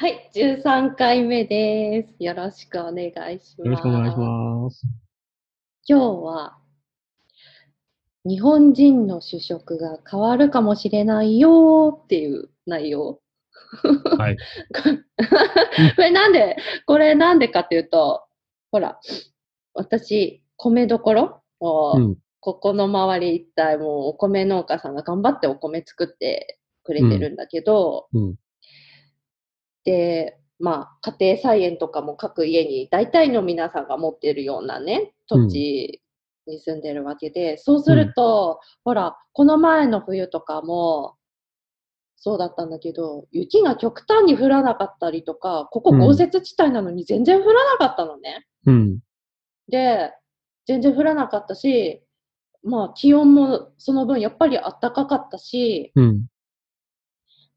はい、13回目です。よろしくお願いします。よろしくお願いします。今日は、日本人の主食が変わるかもしれないよっていう内容。はい。これなんで、これなんでかっていうと、ほら、私、米どころ？をうん。ここの周り一帯もうお米農家さんが頑張ってお米作ってくれてるんだけど、うん。で、まあ、家庭菜園とかも各家に大体の皆さんが持ってるようなね、土地に住んでるわけで、そうすると、ほら、この前の冬とかも、そうだったんだけど、雪が極端に降らなかったりとか、ここうん豪雪地帯なのに全然降らなかったのね。うん。で、全然降らなかったし、まあ気温もその分やっぱり暖かかったし、うん。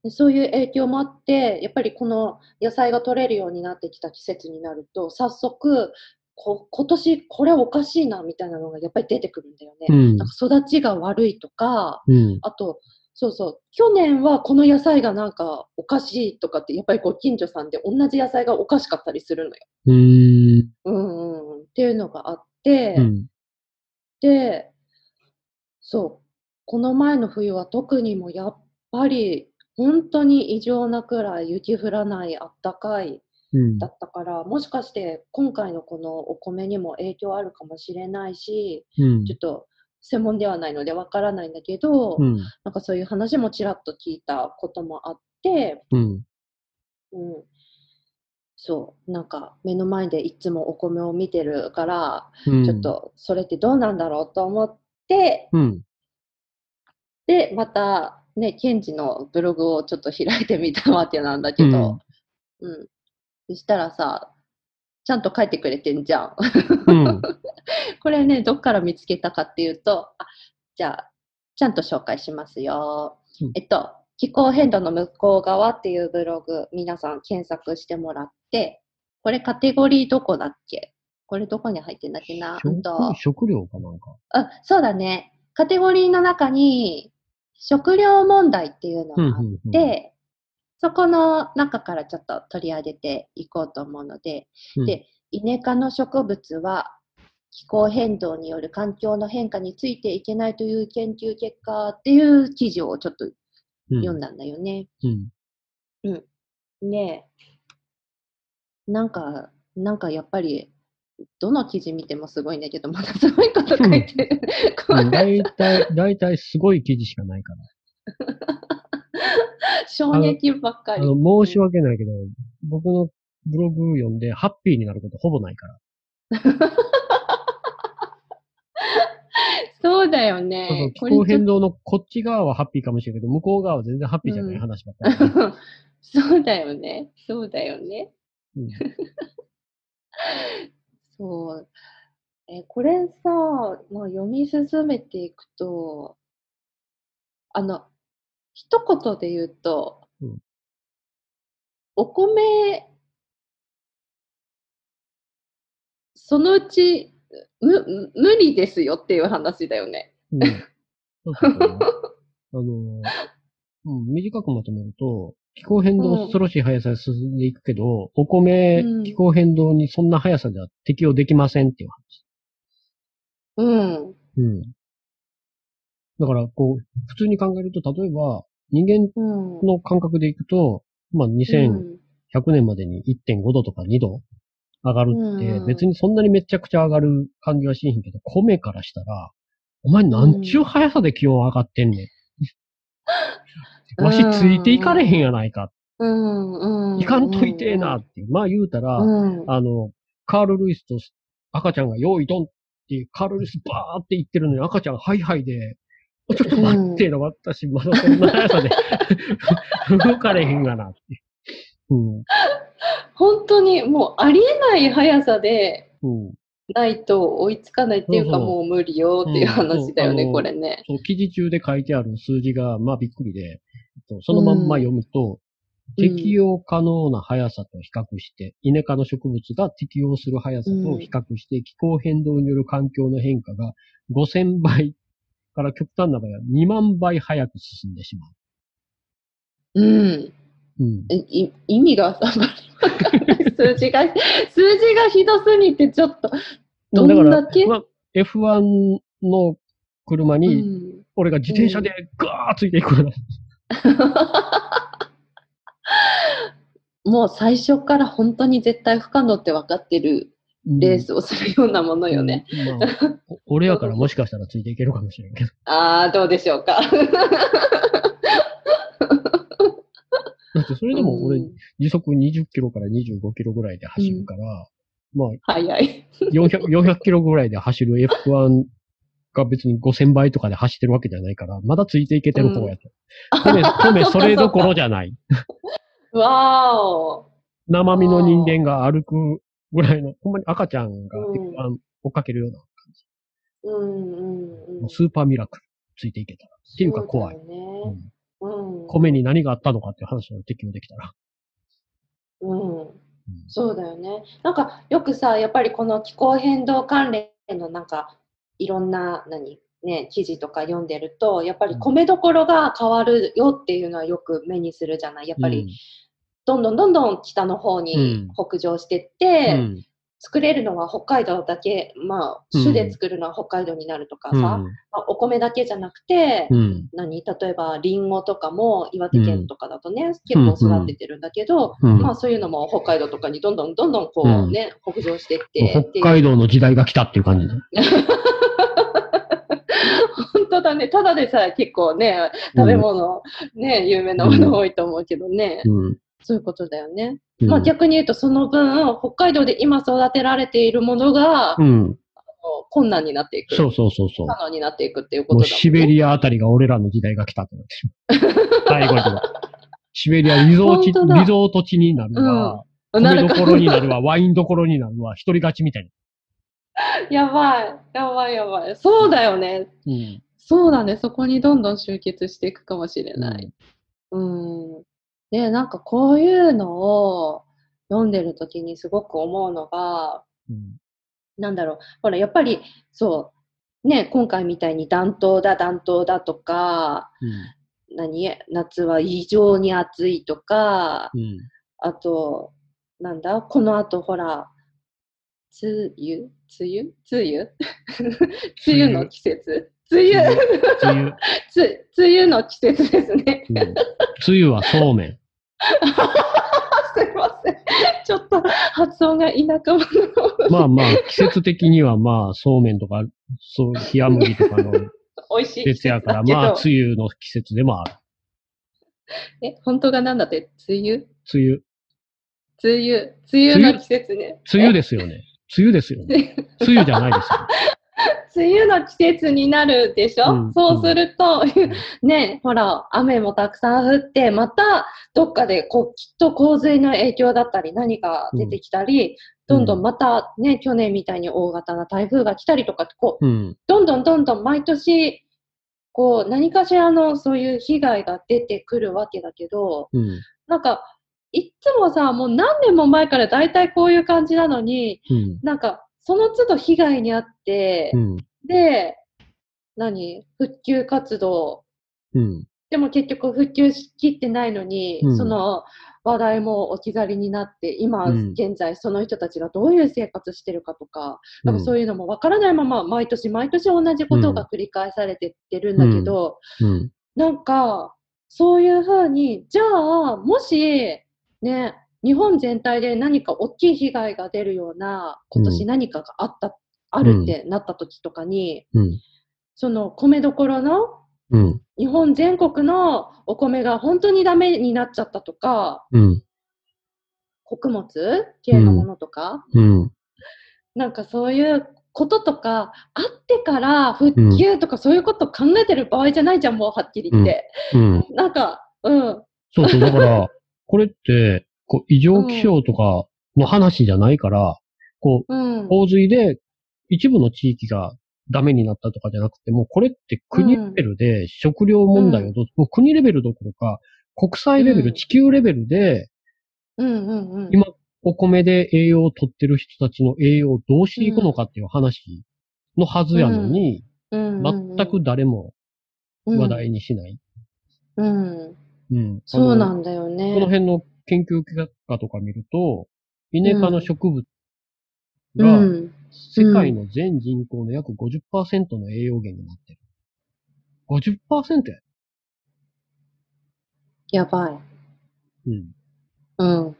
でそういう影響もあって、やっぱりこの野菜が取れるようになってきた季節になると、早速、こ今年これおかしいなみたいなのがやっぱり出てくるんだよね。うんなんか育ちが悪いとか、うん。あと、そうそう、去年はこの野菜がなんかおかしいとかって、やっぱりご近所さんで同じ野菜がおかしかったりするのよ。うーん。うんうんうん。っていうのがあって、うん。で、そう、この前の冬は特にもうやっぱり本当に異常なくらい雪降らないあったかいうんだ。ったから、もしかして今回のこのお米にも影響あるかもしれないし、うんちょっと専門ではないのでわからないんだけど、うん。なんかそういう話もちらっと聞いたこともあって、うん。うん、そう、なんか目の前でいつもお米を見てるから、うん。ちょっ。とそれってどうなんだろうと思って、うん。で、また、ね、ケンジのブログをちょっと開いてみたわけなんだけど、うん。そしたらさ、ちゃんと書いてくれてんじゃん。うん。これね、どっから見つけたかっていうと、あ、じゃあ、ちゃんと紹介しますよ。うんえっと、気候変動の向こう側っていうブログ、皆さん検索してもらって、これカテゴリーどこだっけ？これどこに入ってんだっけな？食食料かなんか。あ、そうだね。カテゴリーの中に、食料問題っていうのがあっうんうんて、そこの中からちょっと取り上げていこうと思うので、うんで、イネ科の植物は気候変動による環境の変化についていけないという研究結果っていう記事をちょっとうん。読んだんだよね。うん。ねえ、なんか、なんかやっぱり、どの記事見てもすごいんだけど、またすごいこと書いてる。これだいたい、だいたいすごい記事しかないから。衝撃ばっかり。申し訳ないけど、僕のブログ読んでハッピーになることほぼないから。そうだよそうそうね。気候変動。動のこっち側はハッピーかもしれないけど、向こう側は全然ハッピーじゃない話ばっかり。そうだよね。そうだよね。うん そう。え、これさ、まあ、読み進めていくと、あの、一言で言うと、うんお米、そのうち、む、無理ですよっていう話だよね。うん。あの、うん、短くまとめると、気候変動恐ろしい速さで進んでいくけど、お米、うん気候変動にそんな速さでは適応できませんっていう話。うん。うん。だから、こう、普通に考えると、例えば、人間うん。の感覚でいくと、まあ、2100うん年までに1.5度とか2度上がるって、うん別にそんなにめちゃくちゃ上がる感じはしへんけど、米からしたら、お前なんちゅう速さで気温上がってんねん。わしついていかれへんやないか。うん。うん。いかんといてえなって。まあ言うたら、うん。あの、カール・ルイスと赤ちゃんが用意ドンって、カール・ルイスバーって言ってるのに赤ちゃんハイハイで、ちょっと待ってえな、私、まだそんな速さで動かれへんがなって。うん。本当にもうありえない速さでうん。ないと追いつかないっていうかもう無理よっていう話だよね、うんこれね。その記事中で書いてある数字が、まあびっくりで、えっとそのまんま読むと、うん適用可能な速さと比較して、イネ科の植物が適応する速さと比較して、気候変動による環境の変化が5000倍から極端な場合は2万倍早く進んでしまう。うん。うん。い意味があんない。数字が、数字がひどすぎて、ちょっと、どんだけ、まあ、F1 の車うに、ん、俺が自転車でガーッついていくから。もう最初から本当に絶対不可能って分かってるレースをするようなものよね。うん。まあ、お 俺やからもしかしたらついていけるかもしれんけど。ああ、どうでしょうか。だってそれでも俺うん時速20キロから25キロぐらいで走るから、まあ早い。400、400キロぐらいで走る F1 が別に5000倍とかで走ってるわけじゃないから、まだついていけてる方やと。トメ、トメそれどころじゃない。わーお。生身の人間が歩くぐらいの、ほんまに赤ちゃんがうん F1 追っかけるような、うんうんうん。スーパーミラクルついていけたら。っていうか怖い。そうんね。うん。米に何があったのかっていう話を適用できたら。うん。そうだよね。なんかよくさ、やっぱりこの気候変動関連のなんかいろんな何ね記事とか読んでると、やっぱり米どころが変わるよっていうのはよく目にするじゃない？やっぱりどんどんどんどん北の方に北上してっうて、ん、作れるのは北海道だけ、まあうん。種で作るのは北海道になるとかさ、うん。まあお米だけじゃなくて、うん。何？例えばリンゴとかも岩手県とかだとね、ん。結構育ててるんだけど、うん。まあそういうのも北海道とかにどんどんどんどんこうね、北上していって北海道の時代が来たっていう感じ 当だね。ただでさえ結構ね、食べ物、ね、有名なもの多いと思うけどね。うん。そういうことだよね。うんまあ逆に言うとその分、北海道で今育てられているものが、うん。困難になっていく。そうそうそうそう。可能になっていくっていうことだね。シベリアあたりが俺らの時代が来たってなってしまう。最後に。シベリアリゾー地リゾート地になるわ、なるか米どころになるわ、ワインどころになるわ、一人勝ちみたいやばい。やばいやばい。そうだよね。な。うん。そうだね。そこにどんどん集結していくかもしれない。うん。で、なんかこういうのを読んでる時にすごく思うのが、うん。なんだろう、ほら、やっぱり、そう、ね、今回みたいに暖冬だ、暖冬だとか、何、夏は異常に暑いとか、うん。あと、なんだ、この後ほら、梅雨梅雨梅雨梅雨の季節梅雨梅雨。つ梅雨の季節ですね。うん。梅雨はそうめん。すいません。ちょっと発音が田舎者。まあまあ、季節的にはまあ、そうめんとか、そう、冷麦とかの 美味しい季節やから、まあ、梅雨の季節でもある。え、本当が何だって？梅雨？梅雨。梅雨。梅雨の季節ね。梅雨ですよね。梅雨ですよね。梅雨じゃないですよ。梅雨の季節になるでしょ、うんそうすると、ね、ほら、雨もたくさん降って、またどっかでこうきっと洪水の影響だったり、何か出てきたり、どんどんまたね、去年みたいに大型な台風が来たりとかって、こう、うん。どんどんどんどん毎年、こう、何かしらのそういう被害が出てくるわけだけど、うん。なんか、いっつもさ、もう何年も前から大体こういう感じなのに、うん。なんか、その都度被害に遭って、うん。で、何？復旧活動。うん。でも結局復旧しきってないのに、うんその話題も置き去りになって、今うん現在その人たちがどういう生活してるかとか、なんかそういうのもわからないまま、毎年毎年同じことが繰り返されてってるんだけど、うん。なんか、そういうふうに、じゃあ、もし、ね、日本全体で何か大きい被害が出るような、今年何かがあった、あるってなった時とかに、うん。その米どころのうん。日本全国のお米が本当にダメになっちゃったとか、うん。穀物系のものとか、うん。なんかそういうこととか、あってから復旧とかそういうこと考えてる場合じゃないじゃん、もうはっきり言って。うん。なんか、うん。そうそう。だから、これって、こう、異常気象とかの話じゃないから、こう、うん。洪水で一部の地域がダメになったとかじゃなくて、もうこれって国レベルで食料問題をどう、もう国レベルどころか、国際レベル、うん地球レベルで。今お米で栄養を取ってる人たちの栄養をどうしていくのかっていう話のはずやのに、全く誰も話題にしない。うん。うん。そうなんだよね。この辺の研究結果とか見ると、イネ科の植物うがん。世界の全人口の約50%の栄養源になってる。50%や。やばい。うん。うん。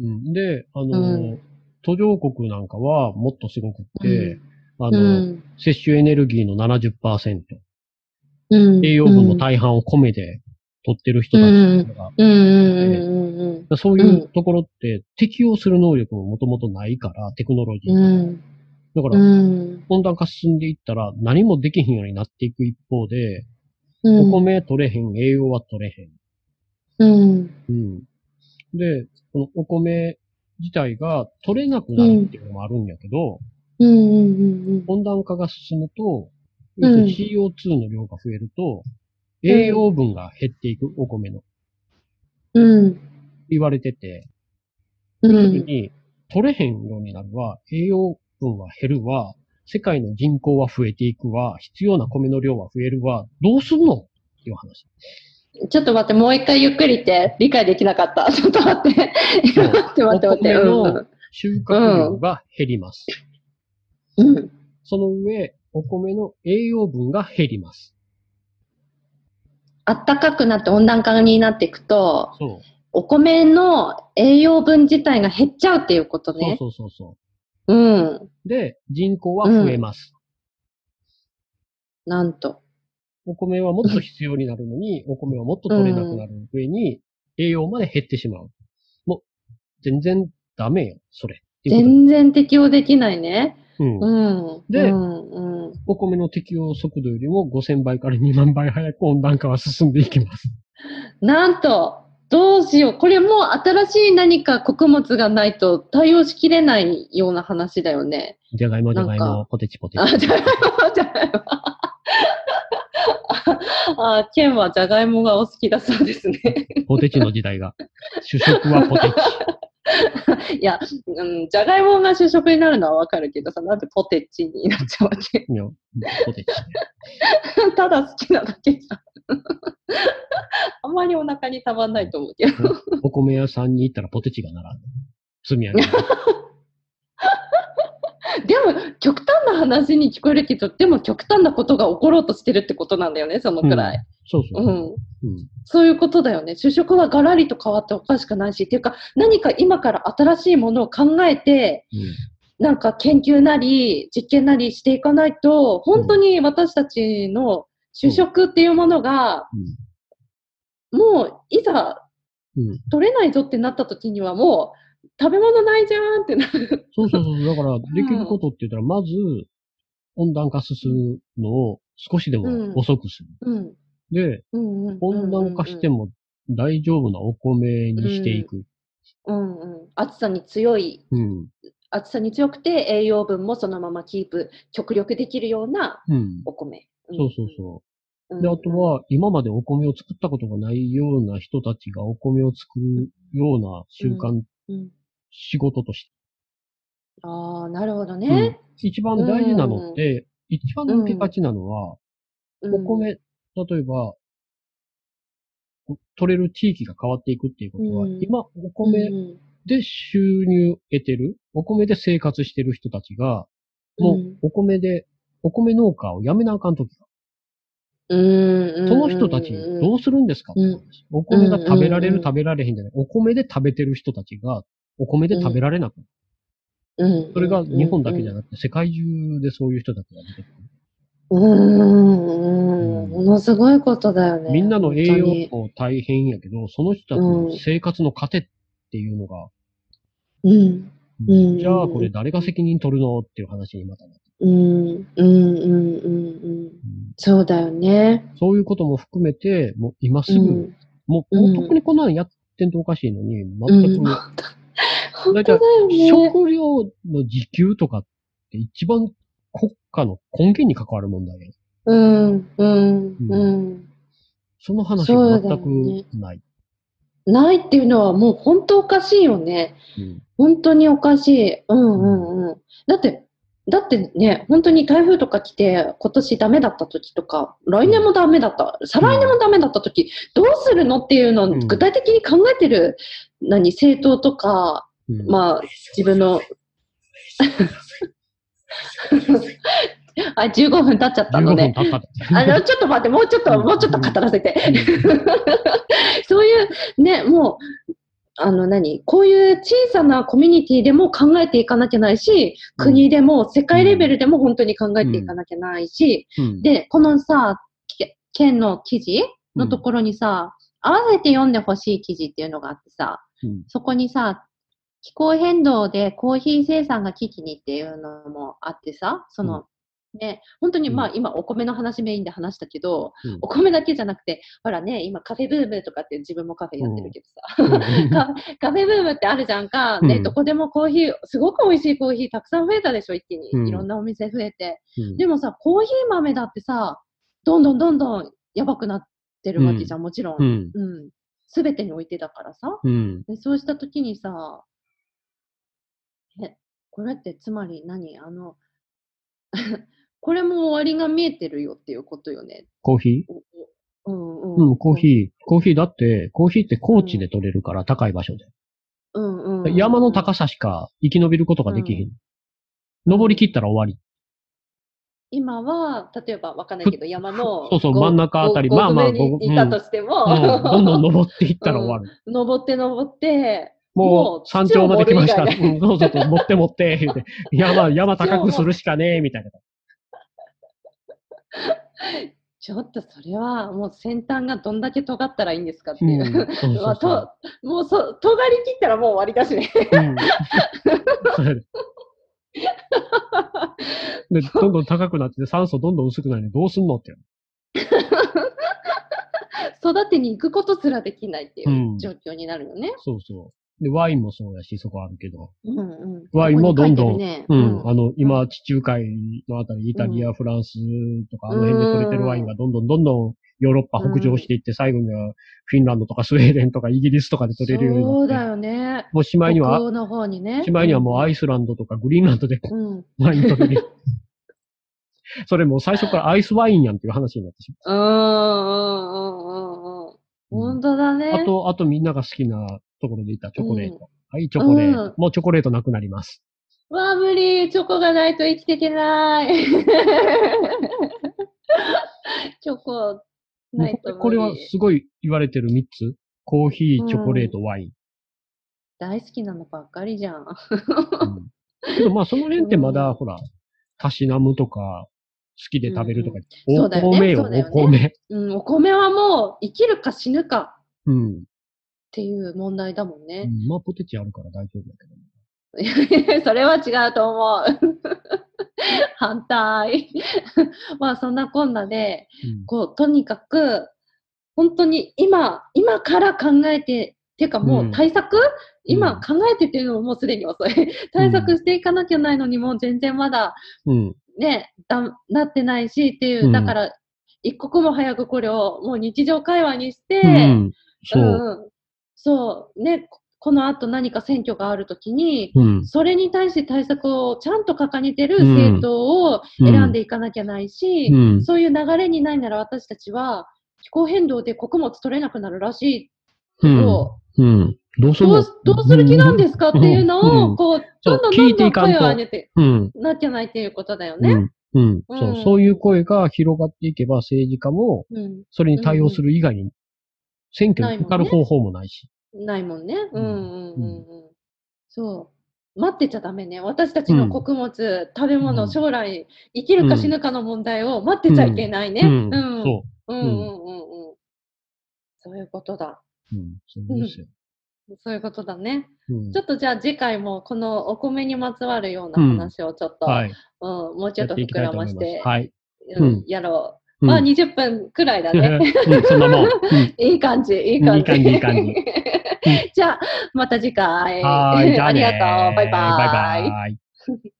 うん。で、あうの、ん途上国なんかはもっとすごくって、あうの、ん。摂取エネルギーの70%、うん。栄養分の大半を米で取ってる人たちが、うんうんうんうんそういうところって適応する能力ももともとないから、テクノロジー。うん。うん。だかうら、ん。温暖化進んでいったら何もできへんようになっていく一方で、うん。お米取れへん、栄養は取れへん。うん。うん。で、このお米自体が取れなくなるっていうのもあるんやけど、うんうんうん温暖化が進むと、うん要するに CO2 の量が増えると、栄養分が減っていく、お米の。うん。言われてて、うん。に、取れへんようになるわ、栄養分は減るわ、世界の人口は増えていくわ、必要な米の量は増えるわ、どうすんの？っていう話。ちょっと待って、もう一回ゆっくり言って。理解できなかった。ちょっと待って。待って待って待って。お米の収穫量が減ります。うん。うん。その上、お米の栄養分が減ります。あったかくなって温暖化になっていくと。お米の栄養分自体が減っちゃうっていうことね。そうそうそうそうん。う。で、人口は増えます。なんと。お米はもっと必要になるのに、お米はもっと取れなくなる上に、栄養まで減ってしまう。もう、全然ダメよ、それ。全然適応できないね。うんうん。でうん、うん。お米の適応速度よりも5000倍から2万倍早く温暖化は進んでいきます。なんと、どうしよう。これもう新しい何か穀物がないと対応しきれないような話だよね。じゃがいも、じゃがいも、ポテチポテあ、チ。じゃがいも、じゃがいも。あ、ケンはじゃがいもがお好きだそうですね。ポテチの時代が。主食はポテチ。いや、うん、じゃがいもが主食になるのはわかるけどさ、なんでポテチになっちゃうわけ？いやポテチ。ただ好きなだけじゃん。あんまりお腹にたまんないと思うけど。お米屋さんに行ったらポテチが並んで。積み上げる。でも、極端な話に聞こえるけど、でも極端なことが起ころうとしてるってことなんだよね、そのくらい。そうそうう。ん。うん。そういうことだよね。主食はガラリと変わっておかしくないし、っていうか、何か今から新しいものを考えて、なんか研究なり、実験なりしていかないと、本当に私たちの主食っていうものが、もう、いざ。取れないぞってなった時にはもう、食べ物ないじゃんってなる。そうそうそう。だから、できることって言ったら、まず、温暖化進むのを少しでも遅くする。うん。で、うんうん。温暖化しても。も大丈夫なお米にしていく。うんうん。暑さに強い、うん。暑さに強くて栄養分もそのままキープ、極力できるようなうん。お米。そうそうそう。うん。で、あとは、今までお米を作ったことがないような人たちがお米を作るような習慣、うん。仕事として。ああ、なるほどうん。ね。一番大事なのって、一番抜けがちなのは、うん。お米、例えば、取れる地域が変わっていくっていうことは、うん。今、お米うんで収入得てる、お米で生活してる人たちが、もううん。お米で、お米農家を辞めなあかんときが、うん。その人たちどうするんですかって話。お米が食べられるうん。食べられへんじゃない。お米で食べてる人たちが、お米で食べられなくなる。うん。それが日本だけじゃななくて、世界中でそういう人たちが出てくる。うん。うん。ものすごいことだよね。みん。なの栄養も大変やけど、その人たちの生活の糧っていうのが、うん。うん。じゃあこれ誰が責任取るのっていう話にまたなって、うん。うん。うん。うん。うん。そうだよね。そういうことも含めて、もう今すぐ、うん。もう、うん。もう特にこん。なん。やってん。とおかしいのに、うん。全く、本当だよね。食料の自給とかって一番国家の根源に関わる問題や。うん。うん。うん。その話がそうだよ全ねくない。ないっていうのはもう本当おかしいよね。うん本当におかしい。うんうんうん。だって、だってね、本当に台風とか来て、今年ダメだった時とか、来年もダメだった、再来年もダメだった時、どうするのっていうのをうん具体的に考えてる、何、政党とか、うんまあ、自分の、あ、15分経っちゃった15分のね。経ったって。あの、ちょっと待って、もうちょっと、もうちょっと語らせて。そういう、ね、もう、あの何、こういう小さなコミュニティでも考えていかなきゃないし、国でも世界レベルでも本当に考えていかなきゃないし、うん。で、このさ、け県の記事のところにさ、合わせて読んでほしい記事っていうのがあってさ、うん。そこにさ、気候変動でコーヒー生産が危機にっていうのもあってさ、その、ね、本当にまあ今お米の話メインで話したけど、うんお米だけじゃなくて、ほらね、今カフェブームとかって自分もカフェやってるけどさ、うんカ カフェブームってあるじゃんか、ね、うんどこでもコーヒー、すごく美味しいコーヒーたくさん増えたでしょ、一気に。うんいろんなお店増えて。うんでもさ、コーヒー豆だってさ、どんどんどんどんやばくなってるわけじゃん、もちろん。うん。うん。すべてにおいてだからさ。うん。でそうしたときにさ、え、これってつまり何？あの、これも終わりが見えてるよっていうことよね。コーヒー？うんうん。うん、コーヒー。コーヒーだって、コーヒーって高地で取れるから、高い場所で。うんうんうん。山の高さしか生き延びることができへん。登り切ったら終わり。今は、例えばわかんないけど、山の、ごそうそう真ん中あたりごまあまあご上にいたとしても、うん、どんどん登っていったら終わる。登って登って、もう山頂まで来ました。うん、そうそうそう、持って持って、言うて山、山高くするしかねえ、みたいな。ちょっとそれはもう先端がどんだけ尖ったらいいんですかってうん、いう。もうそ、尖り切ったらもう終わりだしね。でで、どんどん高くなって酸素どんどん薄くなるのにどうすんのって。育てに行くことすらできないっていううん状況になるよね。そうそう。で、ワインもそうやし、そこあるけど。うんうん。ワインもどんどんねうん。あの、今、地中海のあたり、イタリア、フランスとか、あの辺で取れてるワインがどんどんどんどんヨーロッパ北上していって、最後にはフィンランドとか スウェーデンとかイギリスとかで取れるようになって。そうだよね。もうしまいには、の方にね。しまいにはもうアイスランドとかグリーンランドでうん。うん。ワイン取れる。それもう最初からアイスワインやんっていう話になってしうんうんうんうんうん。本当だね。まう。あと、あとみんなが好きなところでいたチョコレート。はい、チョコレート。うんもうチョコレートなくなります。わあ、無理。チョコがないと生きていけない。チョコないと。これはすごい言われてる3つ？コーヒー、チョコレート、ワイン。大好きなのばっかりじゃん。うんけどまあその辺ってまだ、うんほら、たしなむとか、好きで食べるとか、うんそうおだよね米よ、お米。うん、お米はもう生きるか死ぬかうん。っていう問題だもんうね。んまあポテチあるから大丈夫だけど。それは違うと思う。反対。まあそんなこんなで、うんこう、とにかく、本当に今、今から考えて、ていうかもう対策、今考えてっていうのももうすでに遅い。対策していかなきゃないのにもう全然まだうん。ね、だなってないしっていうう、んだから、一刻も早くこれをもう日常会話にして、うん。そう。ね、ここの後何か選挙があるときに、うん。それに対して対策をちゃんと掲げてるうん政党を選んでいかなきゃないし、うん。そういう流れにないなら私たちは気候変動で穀物取れなくなるらしいうん。と、うん。どうするの？どうどうする気なんですかっていうのを、うんこう、どんどんどんどん声を上げてうん。なきゃないっていうことだよね。うん。うん。そうう。んそういう声が広がっていけば政治家もうん。それに対応する以外に選挙にかかる方法もないし。ないもんね。うんうんうんううん。そう。待ってちゃダメね。私たちの穀物、食べ物、うん将来、生きるか死ぬかの問題を待ってちゃいけないね。ううん。ん。そうんうんうんうん。そういうことだ。う。うん。そうですよ。そういうことだね。うんちょっとじゃあ次回もこのお米にまつわるような話をちょっと、はい。うん、もうちょっと膨らまして、はい。うんうんやろう。うんまあ20分くらいだね。うん、そんなもん。うんいい感じ、いい感じ。いい感じいい感じ じゃあ、また次回。はーい。ありがとう。バイバイ。バイバイ。